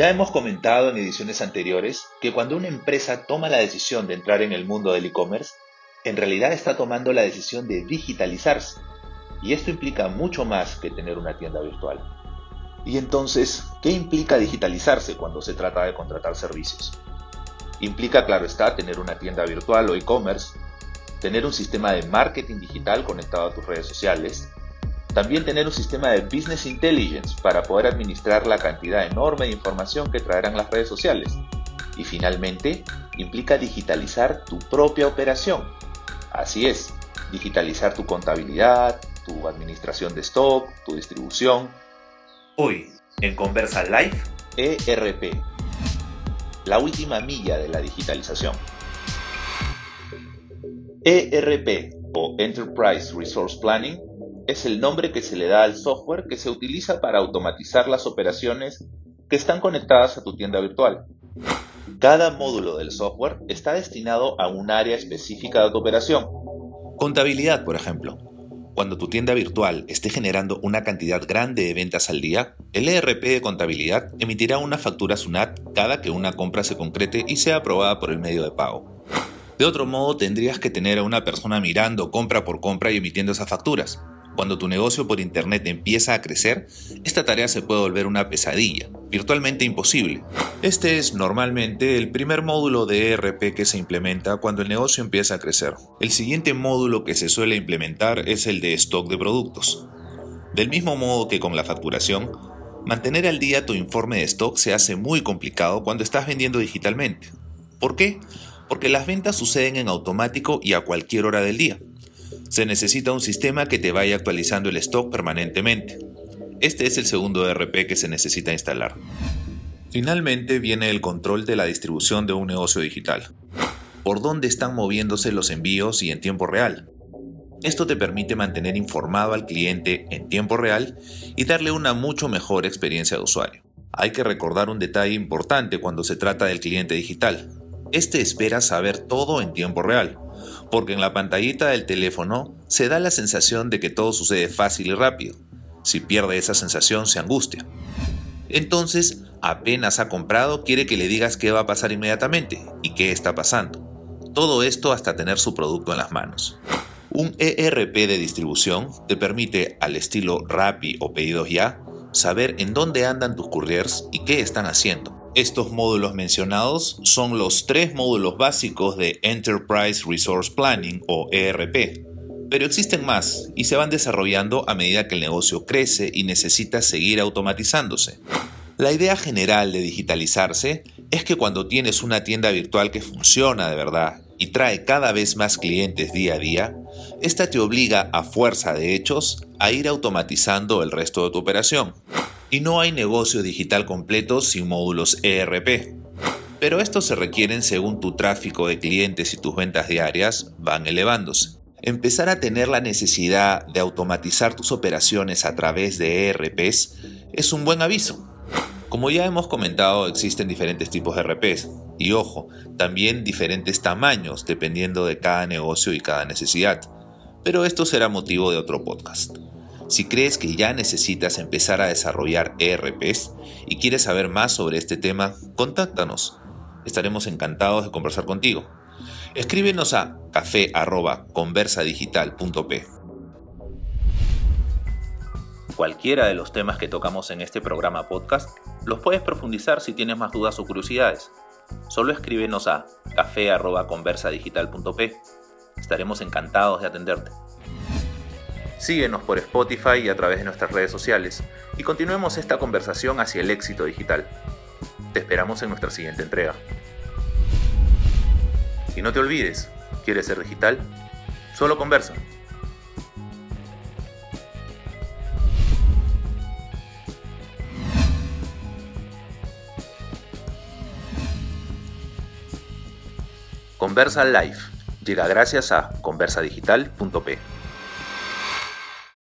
Ya hemos comentado en ediciones anteriores que cuando una empresa toma la decisión de entrar en el mundo del e-commerce, en realidad está tomando la decisión de digitalizarse. Y esto implica mucho más que tener una tienda virtual. Y entonces, ¿qué implica digitalizarse cuando se trata de contratar servicios? Implica, claro está, tener una tienda virtual o e-commerce, tener un sistema de marketing digital conectado a tus redes sociales, también tener un sistema de business intelligence para poder administrar la cantidad enorme de información que traerán las redes sociales. Y finalmente, implica digitalizar tu propia operación. Así es, digitalizar tu contabilidad, tu administración de stock, tu distribución. Hoy, en Conversa Live, ERP, la última milla de la digitalización. ERP o Enterprise Resource Planning es el nombre que se le da al software que se utiliza para automatizar las operaciones que están conectadas a tu tienda virtual. Cada módulo del software está destinado a un área específica de tu operación. Contabilidad, por ejemplo. Cuando tu tienda virtual esté generando una cantidad grande de ventas al día, el ERP de contabilidad emitirá una factura SUNAT cada que una compra se concrete y sea aprobada por el medio de pago. De otro modo, tendrías que tener a una persona mirando compra por compra y emitiendo esas facturas. Cuando tu negocio por Internet empieza a crecer, esta tarea se puede volver una pesadilla, virtualmente imposible. Este es normalmente el primer módulo de ERP que se implementa cuando el negocio empieza a crecer. El siguiente módulo que se suele implementar es el de stock de productos. Del mismo modo que con la facturación, mantener al día tu informe de stock se hace muy complicado cuando estás vendiendo digitalmente. ¿Por qué? Porque las ventas suceden en automático y a cualquier hora del día se necesita un sistema que te vaya actualizando el stock permanentemente. Este es el segundo ERP que se necesita instalar. Finalmente viene el control de la distribución de un negocio digital. Por dónde están moviéndose los envíos y en tiempo real. Esto te permite mantener informado al cliente en tiempo real y darle una mucho mejor experiencia de usuario. Hay que recordar un detalle importante cuando se trata del cliente digital. Este espera saber todo en tiempo real, porque en la pantallita del teléfono se da la sensación de que todo sucede fácil y rápido. Si pierde esa sensación, se angustia. Entonces, apenas ha comprado, quiere que le digas qué va a pasar inmediatamente y qué está pasando. Todo esto hasta tener su producto en las manos. Un ERP de distribución te permite, al estilo Rappi o Pedidos Ya, saber en dónde andan tus couriers y qué están haciendo. Estos módulos mencionados son los tres módulos básicos de Enterprise Resource Planning o ERP, pero existen más y se van desarrollando a medida que el negocio crece y necesita seguir automatizándose. La idea general de digitalizarse es que cuando tienes una tienda virtual que funciona de verdad y trae cada vez más clientes día a día, esta te obliga a fuerza de hechos a ir automatizando el resto de tu operación. Y no hay negocio digital completo sin módulos ERP. Pero estos se requieren según tu tráfico de clientes y tus ventas diarias van elevándose. Empezar a tener la necesidad de automatizar tus operaciones a través de ERPs es un buen aviso. Como ya hemos comentado, existen diferentes tipos de ERPs. Y ojo, también diferentes tamaños dependiendo de cada negocio y cada necesidad. Pero esto será motivo de otro podcast. Si crees que ya necesitas empezar a desarrollar ERPs y quieres saber más sobre este tema, contáctanos. Estaremos encantados de conversar contigo. Escríbenos a café@conversadigital.p. Cualquiera de los temas que tocamos en este programa podcast los puedes profundizar si tienes más dudas o curiosidades. Solo escríbenos a café@conversadigital.p. Estaremos encantados de atenderte. Síguenos por Spotify y a través de nuestras redes sociales y continuemos esta conversación hacia el éxito digital. Te esperamos en nuestra siguiente entrega. Y no te olvides, ¿quieres ser digital? Solo conversa. Conversa Live llega gracias a conversadigital.p.